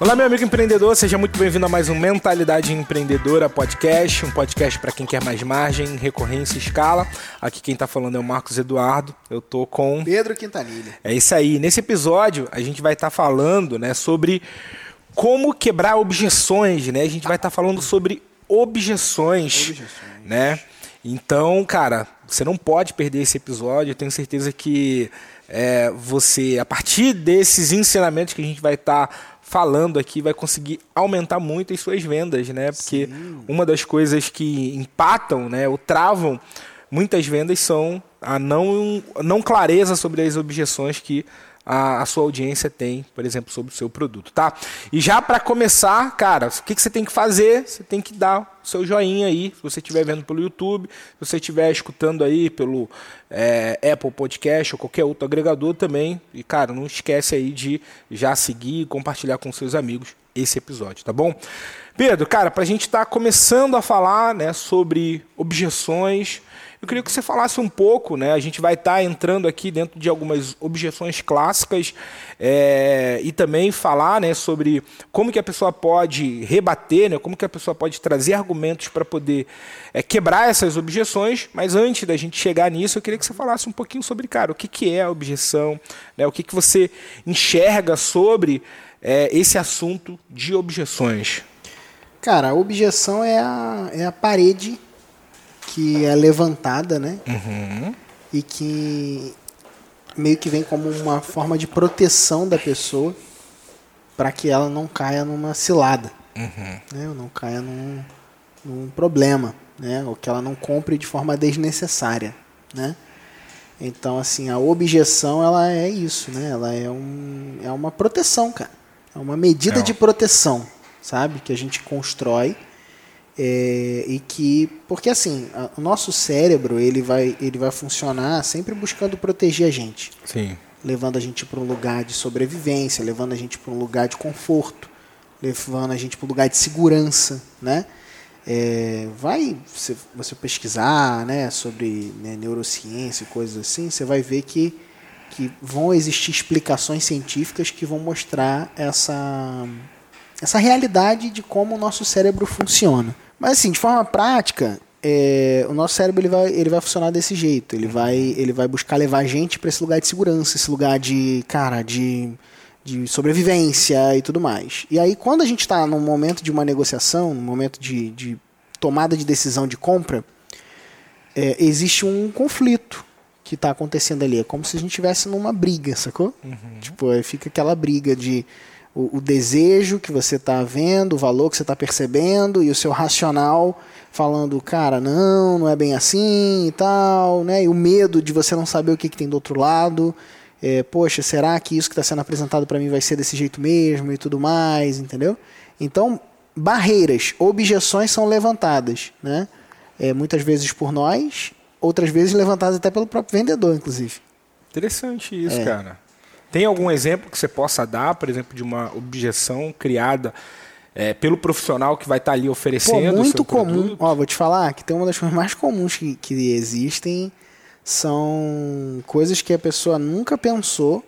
Olá, meu amigo empreendedor, seja muito bem-vindo a mais um Mentalidade Empreendedora Podcast, um podcast para quem quer mais margem, recorrência e escala. Aqui quem está falando é o Marcos Eduardo, eu tô com Pedro Quintanilha. É isso aí. Nesse episódio a gente vai estar tá falando, né, sobre como quebrar objeções, né? A gente vai estar tá falando sobre objeções, objeções, né? Então, cara, você não pode perder esse episódio. Eu tenho certeza que é, você, a partir desses ensinamentos que a gente vai estar tá falando aqui vai conseguir aumentar muito as suas vendas, né? Porque Sim. uma das coisas que empatam, né, ou travam muitas vendas são a não, não clareza sobre as objeções que a, a, sua audiência tem, por exemplo, sobre o seu produto, tá? E já para começar, cara, o que, que você tem que fazer? Você tem que dar o seu joinha aí, se você estiver vendo pelo YouTube, se você estiver escutando aí pelo é, Apple Podcast ou qualquer outro agregador também. E, cara, não esquece aí de já seguir e compartilhar com seus amigos esse episódio, tá bom? Pedro, cara, para a gente estar tá começando a falar né, sobre objeções, eu queria que você falasse um pouco, né? A gente vai estar tá entrando aqui dentro de algumas objeções clássicas é, e também falar, né, sobre como que a pessoa pode rebater, né? Como que a pessoa pode trazer argumentos para poder é, quebrar essas objeções. Mas antes da gente chegar nisso, eu queria que você falasse um pouquinho sobre, cara, o que, que é a objeção, né? O que, que você enxerga sobre é, esse assunto de objeções. Cara, a objeção é a, é a parede que é levantada, né? Uhum. E que meio que vem como uma forma de proteção da pessoa para que ela não caia numa cilada, uhum. né? Ou não caia num, num problema, né? Ou que ela não compre de forma desnecessária, né? Então, assim, a objeção, ela é isso, né? Ela é, um, é uma proteção, cara. É uma medida é. de proteção, sabe? Que a gente constrói é, e que porque assim a, o nosso cérebro ele vai ele vai funcionar sempre buscando proteger a gente. Sim. levando a gente para um lugar de sobrevivência levando a gente para um lugar de conforto levando a gente para um lugar de segurança né? É, vai você, você pesquisar né sobre né, neurociência e coisas assim você vai ver que que vão existir explicações científicas que vão mostrar essa essa realidade de como o nosso cérebro funciona mas assim, de forma prática, é, o nosso cérebro ele vai, ele vai funcionar desse jeito. Ele vai, ele vai buscar levar a gente para esse lugar de segurança, esse lugar de, cara, de, de sobrevivência e tudo mais. E aí, quando a gente está num momento de uma negociação, num momento de, de tomada de decisão de compra, é, existe um conflito que está acontecendo ali. É como se a gente estivesse numa briga, sacou? Uhum. Tipo, fica aquela briga de o, o desejo que você está vendo, o valor que você está percebendo e o seu racional falando, cara, não, não é bem assim e tal, né? E o medo de você não saber o que, que tem do outro lado. É, poxa, será que isso que está sendo apresentado para mim vai ser desse jeito mesmo e tudo mais, entendeu? Então, barreiras, objeções são levantadas, né? É, muitas vezes por nós, outras vezes levantadas até pelo próprio vendedor, inclusive. Interessante isso, é. cara. Tem algum exemplo que você possa dar, por exemplo, de uma objeção criada é, pelo profissional que vai estar tá ali oferecendo? Pô, muito comum. Ó, vou te falar que tem uma das coisas mais comuns que, que existem são coisas que a pessoa nunca pensou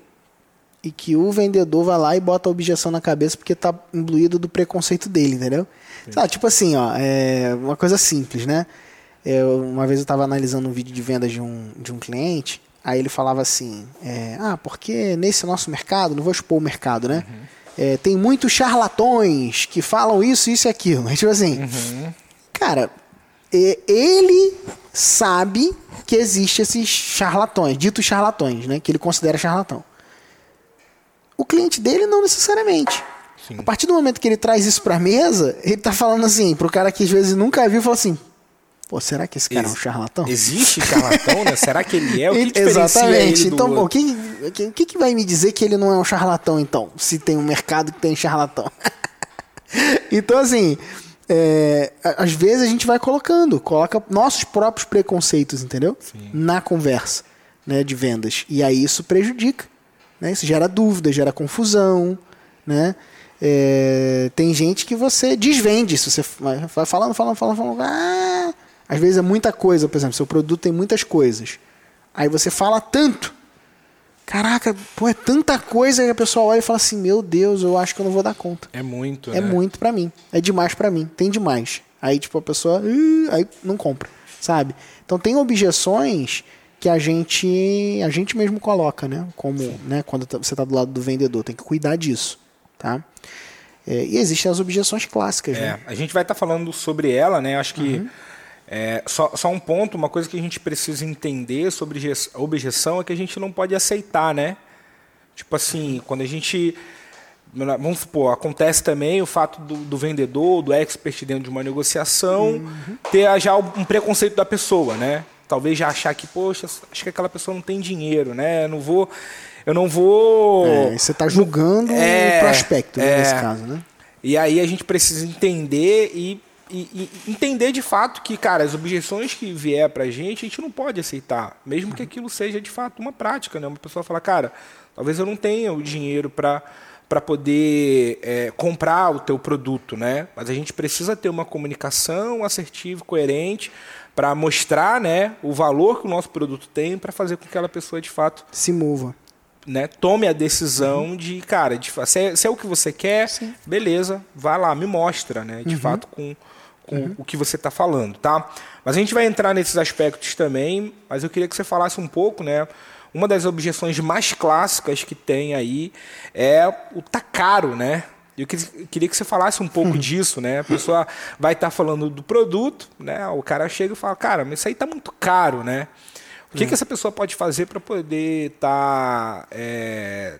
e que o vendedor vai lá e bota a objeção na cabeça porque está imbuído do preconceito dele, entendeu? Sabe, tipo assim, ó, é uma coisa simples, né? Eu, uma vez eu estava analisando um vídeo de venda de um, de um cliente Aí ele falava assim: é, ah, porque nesse nosso mercado, não vou expor o mercado, né? Uhum. É, tem muitos charlatões que falam isso, isso e aquilo. Mas, tipo assim, uhum. cara, ele sabe que existe esses charlatões, ditos charlatões, né? Que ele considera charlatão. O cliente dele não necessariamente. Sim. A partir do momento que ele traz isso pra mesa, ele tá falando assim, pro cara que às vezes nunca viu, fala assim, Pô, será que esse cara Ex é um charlatão? Existe charlatão, né? Será que ele é? O que ele, exatamente. então, bom, quem, quem, que, que vai me dizer que ele não é um charlatão, então? Se tem um mercado que tem charlatão. então, assim, é, às vezes a gente vai colocando, coloca nossos próprios preconceitos, entendeu? Sim. Na conversa né, de vendas. E aí isso prejudica. Né? Isso gera dúvida, gera confusão, né? É, tem gente que você desvende, se você vai falando, falando, falando, falando, ah, às vezes é muita coisa, por exemplo, seu produto tem muitas coisas. Aí você fala tanto. Caraca, pô, é tanta coisa que a pessoa olha e fala assim: Meu Deus, eu acho que eu não vou dar conta. É muito, É né? muito pra mim. É demais pra mim. Tem demais. Aí, tipo, a pessoa. "Ih", aí não compra, sabe? Então tem objeções que a gente a gente mesmo coloca, né? Como, né? Quando tá- você tá do lado do vendedor, tem que cuidar disso, tá? É, e existem as objeções clássicas, É, né? a gente vai estar falando sobre ela, né? Acho que Uhum. É, só, só um ponto, uma coisa que a gente precisa entender sobre obje- objeção é que a gente não pode aceitar, né? Tipo assim, quando a gente. Vamos supor, acontece também o fato do, do vendedor, do expert dentro de uma negociação, Uhum. ter já um preconceito da pessoa, né? Talvez já achar que, poxa, acho que aquela pessoa não tem dinheiro, né? Eu não vou. Eu não vou. É, você tá julgando É, o prospecto, né, é. nesse caso, né? E aí a gente precisa entender e, e- e entender de fato que, cara, as objeções que vier pra gente, a gente não pode aceitar. Mesmo que aquilo seja de fato uma prática, né? Uma pessoa fala, cara, talvez eu não tenha o dinheiro para para poder é, comprar o teu produto, né? Mas a gente precisa ter uma comunicação assertiva, coerente, para mostrar, né, o valor que o nosso produto tem, para fazer com que aquela pessoa de fato Se mova. né, tome a decisão de, cara, de, se, é, se é o que você quer, beleza, vai lá, me mostra, né, de fato, com, com o que você está falando, tá? Mas a gente vai entrar nesses aspectos também, mas eu queria que você falasse um pouco, né, uma das objeções mais clássicas que tem aí é o tá caro, né? Eu queria que você falasse um pouco disso, né? A pessoa vai estar falando do produto, né? O cara chega e fala, cara, mas isso aí tá muito caro, né? O que, que essa pessoa pode fazer para poder estar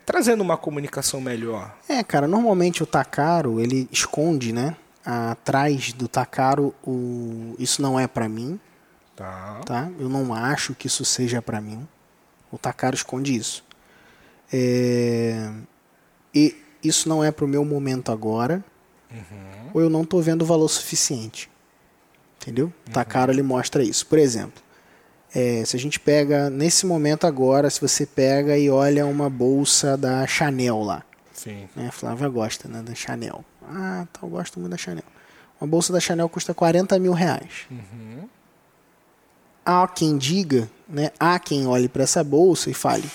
trazendo uma comunicação melhor? É, cara, normalmente o tá caro, ele esconde, né? Atrás do caro, o... isso não é pra mim, Tá. tá? Eu não acho que isso seja pra mim. O caro esconde isso. É, E isso não é pro meu momento agora. Ou eu não tô vendo o valor suficiente. Entendeu? O Tá caro ele mostra isso. Por exemplo, é, se a gente pega nesse momento agora, se você pega e olha uma bolsa da Chanel lá, Sim. né? A Flávia gosta, né, da Chanel. Ah, eu gosto muito da Chanel. Uma bolsa da Chanel custa 40 mil reais. Há quem diga, né? Há quem olhe para essa bolsa e fale: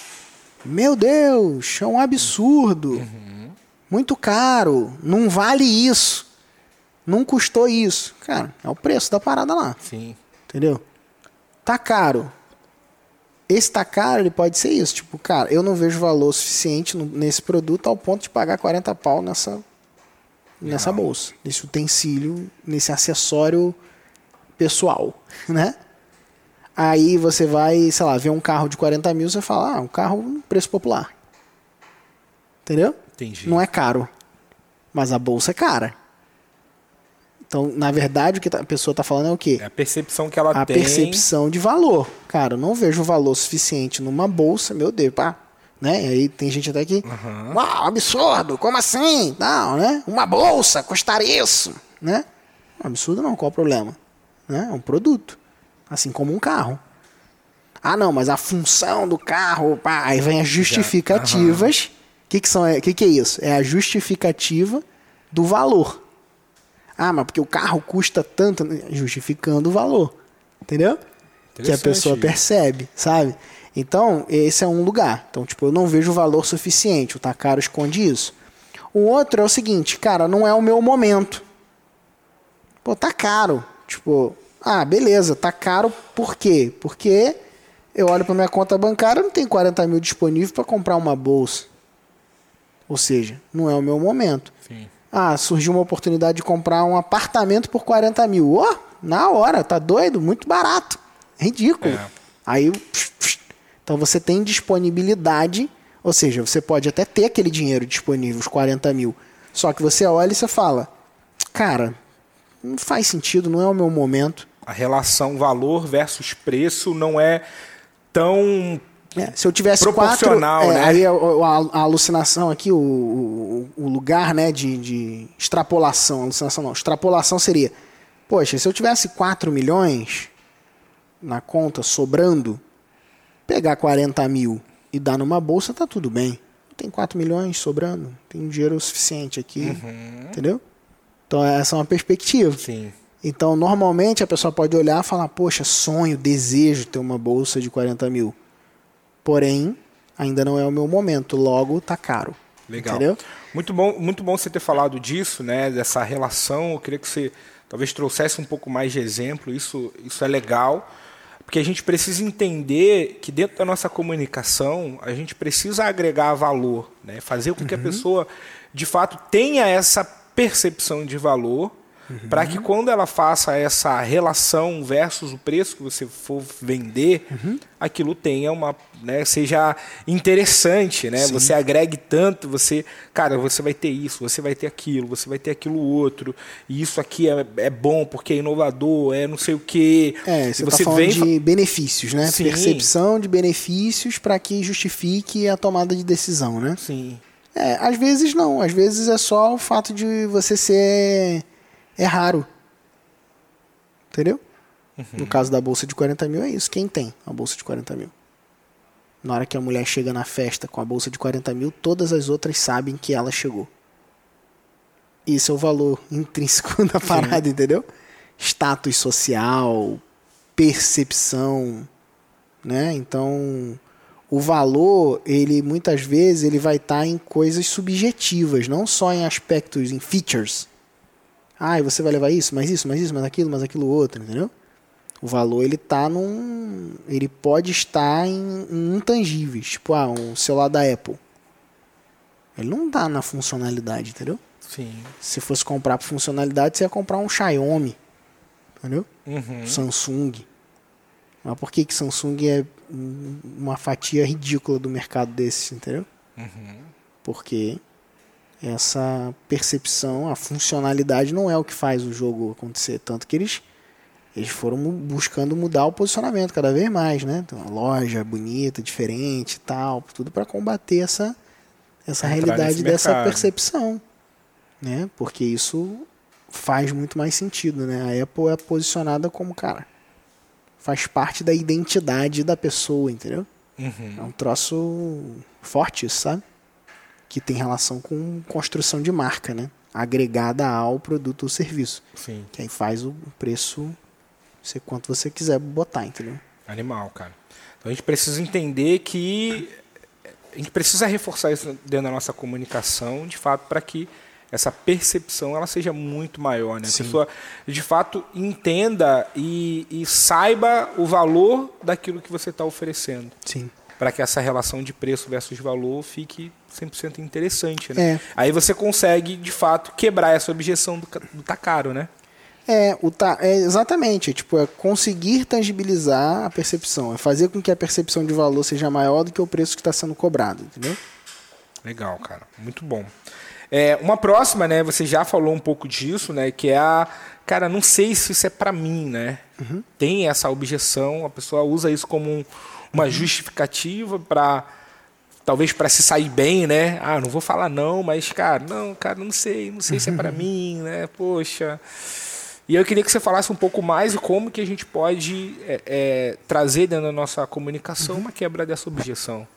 Meu Deus, é um absurdo. Muito caro. Não vale isso. Não custou isso. Cara, é o preço da parada lá. Sim. Entendeu? Tá caro. Esse tá caro, ele pode ser isso. Tipo, cara, eu não vejo valor suficiente nesse produto ao ponto de pagar 40 pau nessa, nessa bolsa, nesse utensílio, nesse acessório pessoal, né? Aí você vai, sei lá, ver um carro de 40 mil, você fala, ah, um carro preço popular. Entendeu? Entendi. Não é caro. Mas a bolsa é cara. Então, na verdade, o que tá- a pessoa está falando é o quê? É a percepção que ela a tem. percepção de valor. Cara, eu não vejo valor suficiente numa bolsa, meu Deus, pá. Né? E aí tem gente até que. Uau, absurdo! Como assim? Não, né? Uma bolsa custar isso, né? Absurdo não, qual o problema? Né? É um produto. Assim como um carro. Ah, não, mas a função do carro, pá, aí vem as justificativas. O que, que, são, é- que, que é isso? É a justificativa do valor. Ah, mas porque o carro custa tanto, justificando o valor. Entendeu? Que a pessoa percebe, sabe? Então, esse é um lugar. Então, tipo, eu não vejo valor suficiente. O tá caro esconde isso. O outro é o seguinte, cara, não é o meu momento. Pô, tá caro. Tipo, ah, beleza, tá caro por quê? Porque eu olho pra minha conta bancária, não tenho 40 mil disponível para comprar uma bolsa. Ou seja, não é o meu momento. Sim. Ah, surgiu uma oportunidade de comprar um apartamento por 40 mil. Ó, na hora, tá doido? Muito barato. Ridículo. É. Aí, psh, psh. Então você tem disponibilidade, ou seja, você pode até ter aquele dinheiro disponível, os 40 mil. Só que você olha e você fala, cara, não faz sentido, não é o meu momento. A relação valor versus preço não é tão. É, se eu tivesse Proporcional, quatro, é, né? Aí a, a- a alucinação aqui, o, o, o lugar né, de, de extrapolação, alucinação não, extrapolação seria, poxa, se eu tivesse 4 milhões na conta sobrando, pegar 40 mil e dar numa bolsa, tá tudo bem. Tem 4 milhões sobrando, tem dinheiro suficiente aqui, entendeu? Então essa é uma perspectiva. Sim. Então, normalmente a pessoa pode olhar e falar: Poxa, sonho, desejo ter uma bolsa de 40 mil. Porém, ainda não é o meu momento, logo tá caro. Legal. Entendeu? Muito bom, muito bom você ter falado disso, né? Dessa relação. Eu queria que você talvez trouxesse um pouco mais de exemplo. Isso, isso é legal, porque a gente precisa entender que dentro da nossa comunicação a gente precisa agregar valor, né? Fazer com que a pessoa de fato tenha essa percepção de valor Uhum. Para que quando ela faça essa relação versus o preço que você for vender, uhum. aquilo tenha uma, né, seja interessante, né? Sim. Você agregue tanto, você, cara, você vai ter isso, você vai ter aquilo, você vai ter aquilo outro, e isso aqui é, é bom porque é inovador, é não sei o quê. É, você, você tá falando vem de benefícios, né? Sim. Percepção de benefícios para que justifique a tomada de decisão, né? Sim. É, às vezes não, às vezes é só o fato de você ser é raro. Entendeu? Uhum. No caso da bolsa de 40 mil é isso. Quem tem a bolsa de 40 mil? Na hora que a mulher chega na festa com a bolsa de 40 mil, todas as outras sabem que ela chegou. Isso é o valor intrínseco da parada, Sim. entendeu? Status social, percepção, né? Então, o valor, ele muitas vezes ele vai estar tá em coisas subjetivas, não só em aspectos, em features. Ah, e você vai levar isso, mais isso, mais isso, mais aquilo, mais aquilo outro, entendeu? O valor ele tá num, ele pode estar em, em intangíveis, tipo ah, um celular da Apple. Ele não tá na funcionalidade, entendeu? Sim. Se fosse comprar por funcionalidade, você ia comprar um Xiaomi, entendeu? Uhum. Samsung. Mas por que que Samsung é uma fatia ridícula do mercado desse, entendeu? Uhum. Porque essa percepção, a funcionalidade não é o que faz o jogo acontecer. Tanto que eles, eles foram buscando mudar o posicionamento cada vez mais, né? Então, uma loja bonita, diferente tal, tudo para combater essa, essa realidade dessa percepção. Né? Porque isso faz muito mais sentido, né? A Apple é posicionada como, cara, faz parte da identidade da pessoa, entendeu? Uhum. É um troço forte, sabe? Que tem relação com construção de marca, né? Agregada ao produto ou serviço. Sim. Que aí faz o preço ser quanto você quiser botar, entendeu? Animal, cara. Então a gente precisa entender que a gente precisa reforçar isso dentro da nossa comunicação, de fato, para que essa percepção ela seja muito maior, né? A pessoa de fato entenda e, e, saiba o valor daquilo que você está oferecendo. Sim. Para que essa relação de preço versus valor fique 100% interessante, né? É. Aí você consegue, de fato, quebrar essa objeção do, do tá caro, né? É, o tá, é exatamente, tipo, é conseguir tangibilizar a percepção, é fazer com que a percepção de valor seja maior do que o preço que está sendo cobrado, entendeu? Legal, cara, muito bom. É, uma próxima, né? Você já falou um pouco disso, né? Que é a, cara, não sei se isso é para mim, né? Uhum. Tem essa objeção, a pessoa usa isso como um, uma justificativa para talvez para se sair bem, né? Ah, não vou falar não, mas cara, não, cara, não sei, não sei se é para mim, né? Poxa. E eu queria que você falasse um pouco mais como que a gente pode é, é, trazer dentro da nossa comunicação uhum. uma quebra dessa objeção.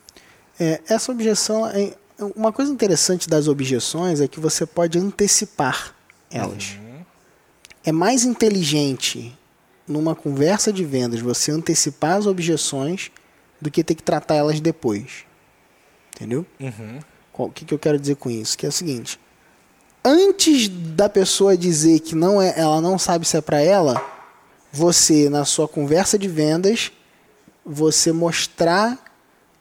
É, essa objeção, é, uma coisa interessante das objeções é que você pode antecipar elas. Uhum. É mais inteligente numa conversa de vendas você antecipar as objeções do que ter que tratar elas depois. Entendeu? Uhum. O que, que eu quero dizer com isso? Que é o seguinte: antes da pessoa dizer que não é, ela não sabe se é para ela, você na sua conversa de vendas, você mostrar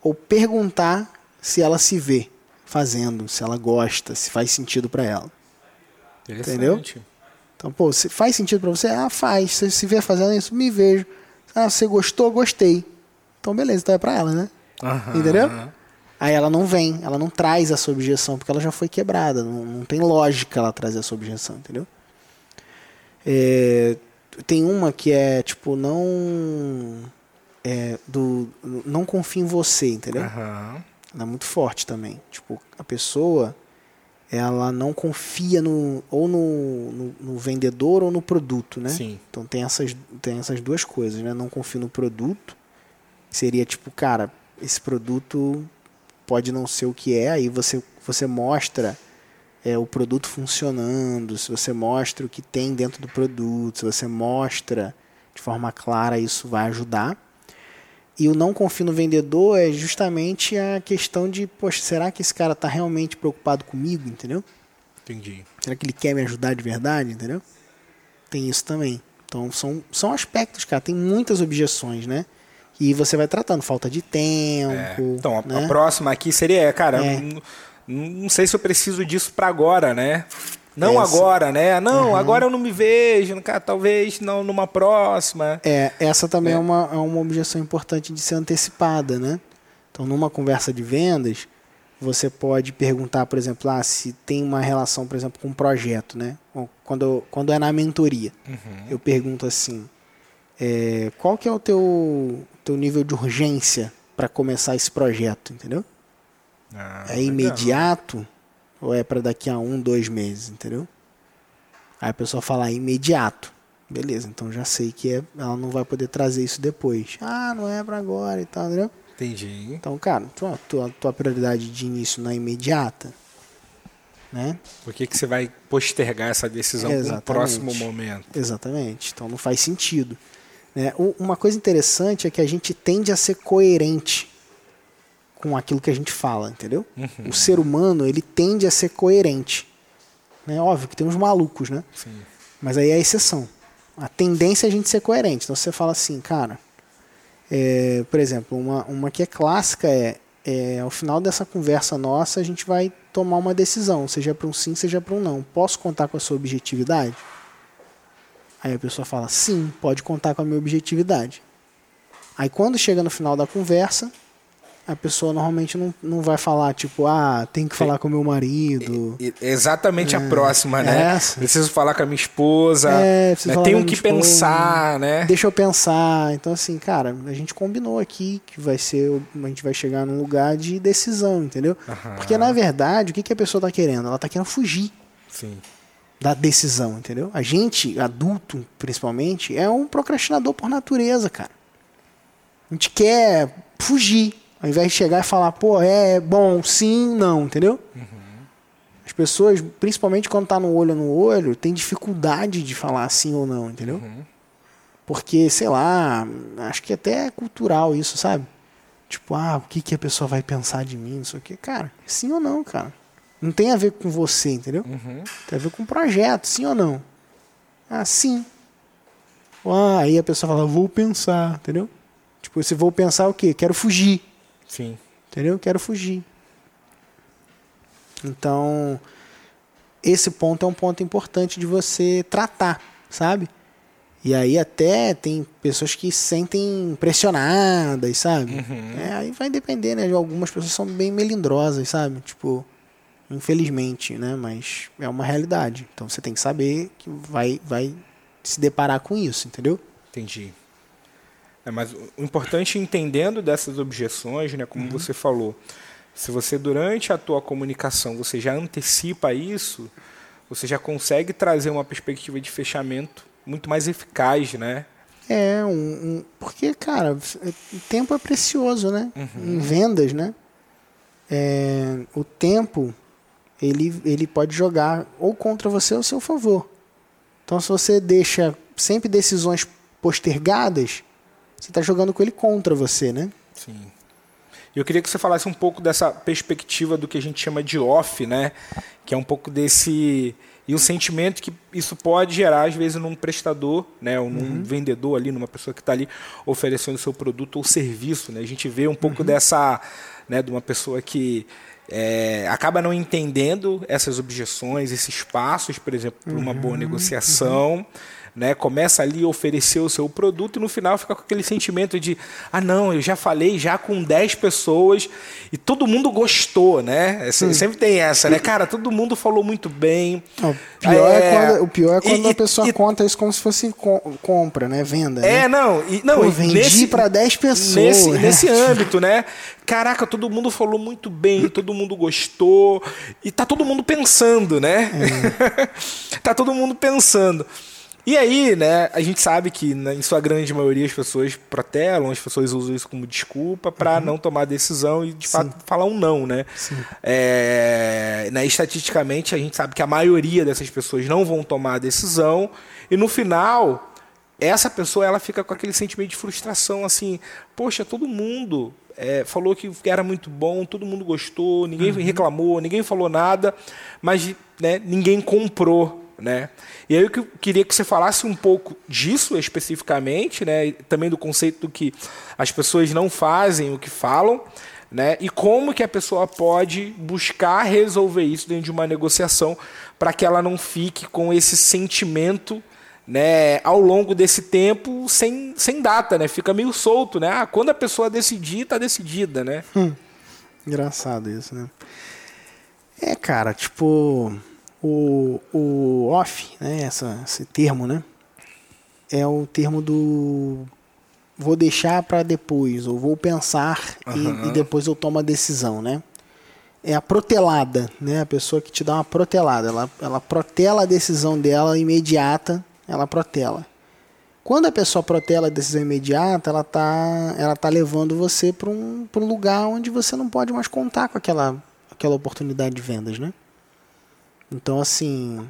ou perguntar se ela se vê fazendo, se ela gosta, se faz sentido para ela. Entendeu? Então, pô, se faz sentido para você? Ah, faz. Você se vê fazendo isso? Me vejo. Ah, você gostou? Gostei. Então, beleza, então é para ela, né? Uhum. Entendeu? Aí ela não vem, ela não traz essa objeção, porque ela já foi quebrada. Não, não tem lógica ela trazer essa objeção, entendeu? É, tem uma que é, tipo, não. É, do, não confia em você, entendeu? Uhum. Ela é muito forte também. Tipo, a pessoa ela não confia no ou no, no, no, vendedor ou no produto, né? Sim. Então tem essas, tem essas duas coisas, né? Não confia no produto. Seria tipo, cara, esse produto pode não ser o que é, aí você, você mostra é, o produto funcionando, se você mostra o que tem dentro do produto, se você mostra de forma clara, isso vai ajudar. E o não confio no vendedor é justamente a questão de, poxa, será que esse cara está realmente preocupado comigo, entendeu? Entendi. Será que ele quer me ajudar de verdade, entendeu? Tem isso também. Então são, são aspectos, cara. Tem muitas objeções, né? E você vai tratando falta de tempo. É. Então, a, né? a próxima aqui seria, cara, É. não, não sei se eu preciso disso para agora, né? Não Essa. agora, né? Não, agora eu não me vejo, cara, talvez não numa próxima. É, essa também é, É. uma, é uma objeção importante de ser antecipada, né? Então, numa conversa de vendas, você pode perguntar, por exemplo, ah, se tem uma relação, por exemplo, com um projeto, né? Quando, quando é na mentoria, eu pergunto assim, é, qual que é o teu, teu nível de urgência para começar esse projeto, entendeu? Ah, É legal. imediato ou é para daqui a um, dois meses, entendeu? Aí a pessoa fala "Ah, imediato. Beleza, então já sei que é, ela não vai poder trazer isso depois. Ah, não é para agora e tal, entendeu? Entendi. Então, cara, tua, tua, tua prioridade de início não é imediata, né? Por que, que você vai postergar essa decisão para um próximo momento? Exatamente. Então não faz sentido. Né? Uma coisa interessante é que a gente tende a ser coerente com aquilo que a gente fala, entendeu? O ser humano ele tende a ser coerente. Né? Óbvio que tem uns malucos, né? Sim. Mas aí é a exceção. A tendência é a gente ser coerente. Então você fala assim, cara, é, por exemplo, uma, uma que é clássica é, é ao final dessa conversa nossa a gente vai tomar uma decisão, seja para um sim, seja para um não. Posso contar com a sua objetividade? Aí a pessoa fala, sim, pode contar com a minha objetividade. Aí quando chega no final da conversa, a pessoa normalmente não, não vai falar, tipo, ah, tem que falar com o meu marido. E- Exatamente a próxima, né? essa. Preciso falar com a minha esposa. É, preciso né? falar Tenho com a que minha esposa. pensar, né? Deixa eu pensar. Então, assim, cara, a gente combinou aqui que vai ser. A gente vai chegar num lugar de decisão, entendeu? Aham. Porque, na verdade, o que, que a pessoa tá querendo? Ela tá querendo fugir Sim. Da decisão, entendeu? A gente, adulto, principalmente, é um procrastinador por natureza, cara. A gente quer fugir. Ao invés de chegar e falar, pô, é bom, sim, não, entendeu? As pessoas, principalmente quando tá no olho no olho, tem dificuldade de falar sim ou não, entendeu? Porque, sei lá, acho que até é cultural isso, sabe? Tipo, ah, o que, que a pessoa vai pensar de mim, não sei o quê. Cara, sim ou não, cara. Não tem a ver com você, entendeu? Uhum. Tem a ver com o projeto, sim ou não? Ah, sim. Ah, aí a pessoa fala, vou pensar, entendeu? Tipo, se vou pensar o quê? Quero fugir, Sim. entendeu? Quero fugir. Então, esse ponto é um ponto importante de você tratar, sabe? E aí até tem pessoas que se sentem pressionadas, sabe? É, aí vai depender, né? Algumas pessoas são bem melindrosas, sabe? Tipo, infelizmente, né? Mas é uma realidade. Então você tem que saber que vai, vai se deparar com isso, entendeu? Entendi. É, mas o importante entendendo dessas objeções, né, Uhum. como você falou, se você durante a tua comunicação você já antecipa isso, você já consegue trazer uma perspectiva de fechamento muito mais eficaz, né? É, um, um- porque, cara, o tempo é precioso, né? Em vendas, né? É, o tempo, ele, ele pode jogar ou contra você ou ao seu favor. Então, se você deixa sempre decisões postergadas, você está jogando com ele contra você, né? Sim. Eu queria que você falasse um pouco dessa perspectiva do que a gente chama de off, né? Que é um pouco desse e o sentimento que isso pode gerar às vezes num prestador, né, ou num vendedor ali, numa pessoa que está ali oferecendo seu produto ou serviço, né? A gente vê um pouco dessa, né, de uma pessoa que é, acaba não entendendo essas objeções, esses passos, por exemplo, para uma boa negociação né, começa ali a oferecer o seu produto e no final fica com aquele sentimento de ah não, eu já falei já com 10 pessoas e todo mundo gostou, né? É, se- Sempre tem essa, né? Cara, todo mundo falou muito bem. O pior é, É, quando, o pior é quando e- a pessoa e- conta isso como se fosse com- compra, né? Venda. É, né? não, e, não, Pô, e vendi pra 10 pessoas. Nesse, né? nesse âmbito, né? Caraca, todo mundo falou muito bem, todo mundo gostou. E tá todo mundo pensando, né? tá todo mundo pensando. E aí, né, a gente sabe que, né, em sua grande maioria, as pessoas protelam, as pessoas usam isso como desculpa para não tomar decisão e, de fato, falar um não, né? É, né? Estatisticamente, a gente sabe que a maioria dessas pessoas não vão tomar a decisão e, no final, essa pessoa ela fica com aquele sentimento de frustração, assim, poxa, todo mundo é, falou que era muito bom, todo mundo gostou, ninguém uhum. reclamou, ninguém falou nada, mas né, ninguém comprou. Né? E aí eu queria que você falasse um pouco disso especificamente, né? também do conceito do que as pessoas não fazem o que falam, né? E como que a pessoa pode buscar resolver isso dentro de uma negociação para que ela não fique com esse sentimento né, ao longo desse tempo sem, sem data, né? Fica meio solto, né? Ah, quando a pessoa decidir, tá decidida, né? Hum, engraçado isso, né? É, cara, tipo, o, o off, né? Essa, esse termo, né? É o termo do vou deixar para depois, ou vou pensar uhum. e, e, depois eu tomo a decisão, né? É a protelada, né? A pessoa que te dá uma protelada, ela, ela protela a decisão dela imediata ela protela. Quando a pessoa protela a decisão imediata, ela está ela tá levando você para um, um lugar onde você não pode mais contar com aquela, aquela oportunidade de vendas, né? Então, assim,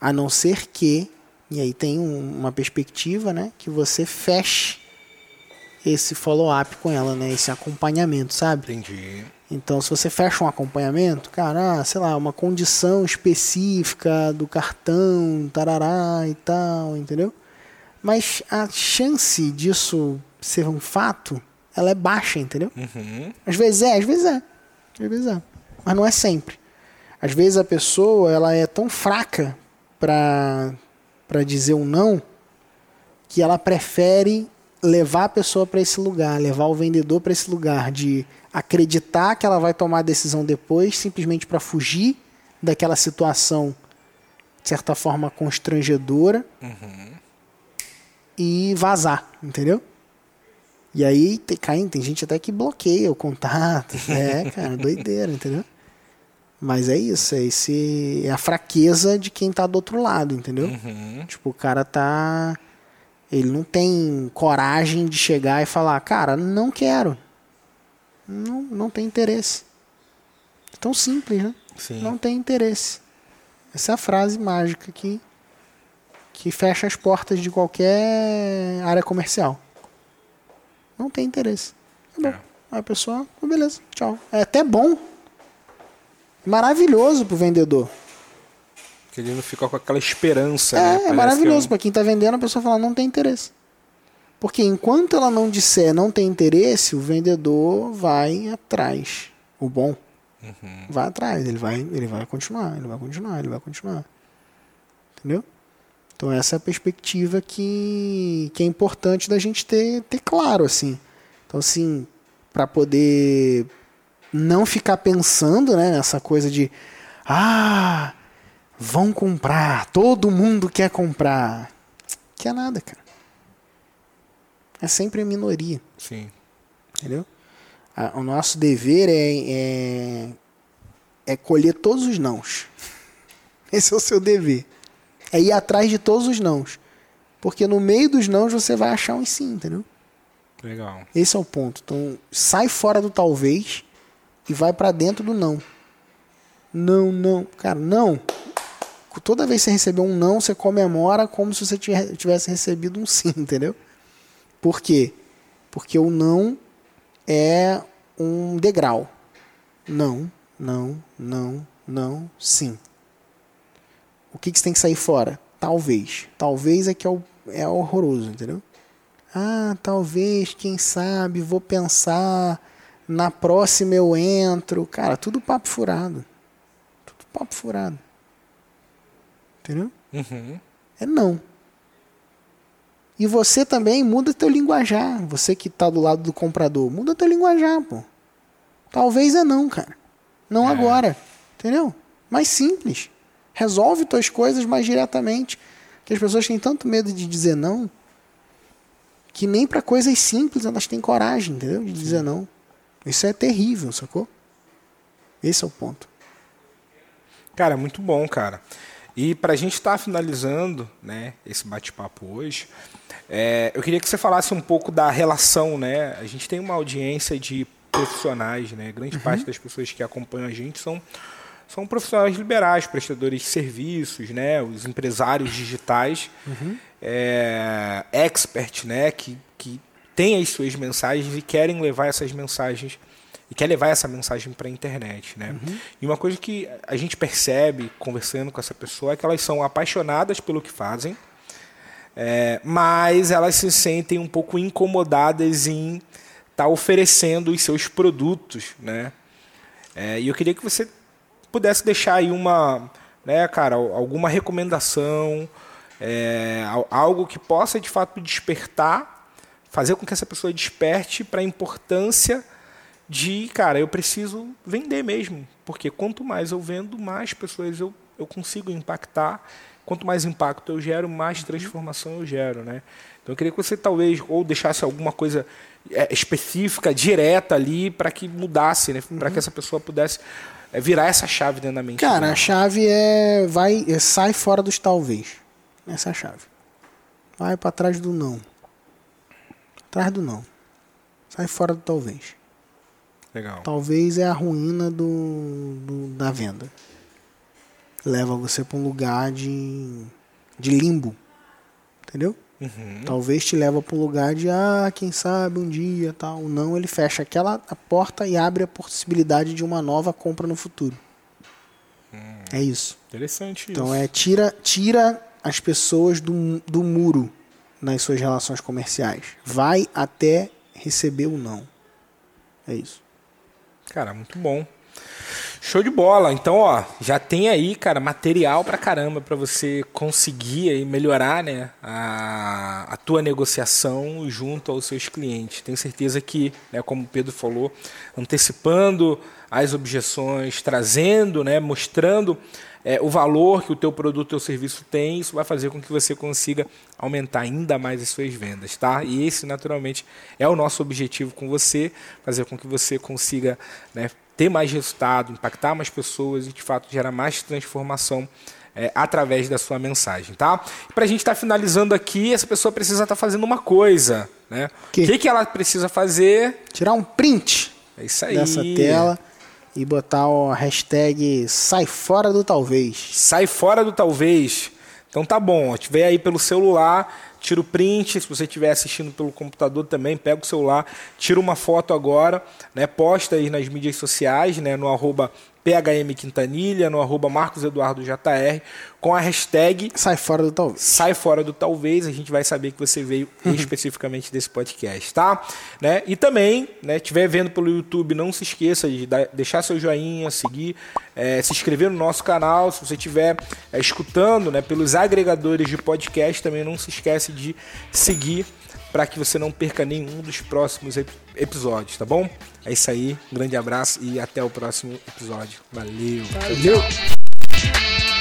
a não ser que, e aí tem um, uma perspectiva, né, que você feche esse follow-up com ela, né, esse acompanhamento, sabe? Entendi. Então, se você fecha um acompanhamento, cara, ah, sei lá, uma condição específica do cartão, tarará e tal, entendeu? Mas a chance disso ser um fato, ela é baixa, entendeu? Uhum. Às vezes é, às vezes é. Às vezes é. Mas não é sempre. Às vezes a pessoa, ela é tão fraca para para dizer um não, que ela prefere levar a pessoa para esse lugar, levar o vendedor para esse lugar de acreditar que ela vai tomar a decisão depois, simplesmente para fugir daquela situação, de certa forma, constrangedora uhum. e vazar, entendeu? E aí tem, tem gente até que bloqueia o contato. É, cara, doideira, entendeu? Mas é isso, é, esse, é a fraqueza de quem tá do outro lado, entendeu? Uhum. Tipo, o cara tá. Ele não tem coragem de chegar e falar, cara, não quero não, não tem interesse. É tão simples, né? Sim. Não tem interesse. Essa é a frase mágica que, que fecha as portas de qualquer área comercial. Não tem interesse. Tá bom. É. Aí a pessoa, oh, beleza, tchau. É até bom. Maravilhoso pro vendedor. Que ele não fica com aquela esperança. É, né? é maravilhoso. É um... Para quem está vendendo, a pessoa fala, não tem interesse. Porque enquanto ela não disser não tem interesse, o vendedor vai atrás. O bom uhum. vai atrás, ele vai, ele vai continuar, ele vai continuar, ele vai continuar. Entendeu? Então essa é a perspectiva que, que é importante da gente ter, ter claro assim. Então assim, para poder não ficar pensando, né, nessa coisa de ah, vão comprar, todo mundo quer comprar. Quer nada, cara é sempre a minoria. Sim. Entendeu? o nosso dever é, é, é colher todos os nãos. Esse é o seu dever. É ir atrás de todos os nãos. Porque no meio dos nãos você vai achar um sim, entendeu? Legal. Esse é o ponto. Então, sai fora do talvez e vai para dentro do não. Não, não. Cara, não. Toda vez que você receber um não, você comemora como se você tivesse recebido um sim, entendeu? Por quê? Porque o não é um degrau. Não, não, não, não, sim. O que, que você tem que sair fora? Talvez. Talvez é que é, o, é horroroso, entendeu? Ah, talvez, quem sabe, vou pensar. Na próxima eu entro. Cara, tudo papo furado. Tudo papo furado. Entendeu? Uhum. É não. E você também muda teu linguajar. Você que está do lado do comprador, muda teu linguajar, pô. Talvez é não, cara. Não é. agora. Entendeu? Mais simples. Resolve tuas coisas mais diretamente. Que as pessoas têm tanto medo de dizer não que nem para coisas simples elas têm coragem, entendeu? De dizer não. Isso é terrível, sacou? Esse é o ponto. Cara, muito bom, cara. E para a gente estar tá finalizando né, esse bate-papo hoje, é, eu queria que você falasse um pouco da relação. Né? A gente tem uma audiência de profissionais, né? grande uhum. parte das pessoas que acompanham a gente são, são profissionais liberais, prestadores de serviços, né? os empresários digitais. Uhum. é, expert, né, que, que tem as suas mensagens e querem levar essas mensagens e quer levar essa mensagem para a internet, né? Uhum. E uma coisa que a gente percebe conversando com essa pessoa é que elas são apaixonadas pelo que fazem, é, mas elas se sentem um pouco incomodadas em estar tá oferecendo os seus produtos, né? É, e eu queria que você pudesse deixar aí uma, né, cara, alguma recomendação, é, algo que possa de fato despertar, fazer com que essa pessoa desperte para a importância de, cara, eu preciso vender mesmo, porque quanto mais eu vendo, mais pessoas eu, eu consigo impactar quanto mais impacto eu gero, mais transformação eu gero, né? Então eu queria que você talvez ou deixasse alguma coisa é, específica, direta ali, para que mudasse, né? Para que essa pessoa pudesse é, virar essa chave dentro da mente. Cara, a chave é vai é, sai fora dos talvez. Essa é a chave. Vai para trás do não. Atrás do não. Sai fora do talvez. Legal. Talvez é a ruína do, do da venda leva você para um lugar de, de limbo. Entendeu? Uhum. Talvez te leva para um lugar de, ah, quem sabe um dia tal. Não, ele fecha aquela a porta e abre a possibilidade de uma nova compra no futuro. Hum. É isso. Interessante então isso. é tira, tira as pessoas do, do muro nas suas relações comerciais. Vai até receber o não. É isso. Cara, muito bom. Show de bola. Então, ó, já tem aí, cara, material pra caramba para você conseguir aí melhorar, né, a, a tua negociação junto aos seus clientes. Tenho certeza que, né, como o Pedro falou, antecipando as objeções, trazendo, né, mostrando é, o valor que o teu produto ou serviço tem, isso vai fazer com que você consiga aumentar ainda mais as suas vendas, tá? E esse, naturalmente, é o nosso objetivo com você, fazer com que você consiga né, ter mais resultado, impactar mais pessoas e de fato gerar mais transformação é, através da sua mensagem, tá? Para a gente estar tá finalizando aqui, essa pessoa precisa estar tá fazendo uma coisa, né? Que? O que, que ela precisa fazer? Tirar um print é isso aí. dessa tela e botar o hashtag sai fora do talvez. Sai fora do talvez. Então tá bom, tiver aí pelo celular, tira o print, se você estiver assistindo pelo computador também, pega o celular, tira uma foto agora, né, posta aí nas mídias sociais, né, no arroba PHM Quintanilha, no arroba Marcos Eduardo JR, com a hashtag Sai Fora do Talvez. Sai Fora do Talvez, a gente vai saber que você veio especificamente desse podcast, tá? Né? E também, né, estiver vendo pelo YouTube, não se esqueça de deixar seu joinha, seguir, é, se inscrever no nosso canal. Se você estiver é, escutando né, pelos agregadores de podcast, também não se esquece de seguir para que você não perca nenhum dos próximos ep episódios, tá bom? É isso aí, um grande abraço e até o próximo episódio. Valeu! Valeu.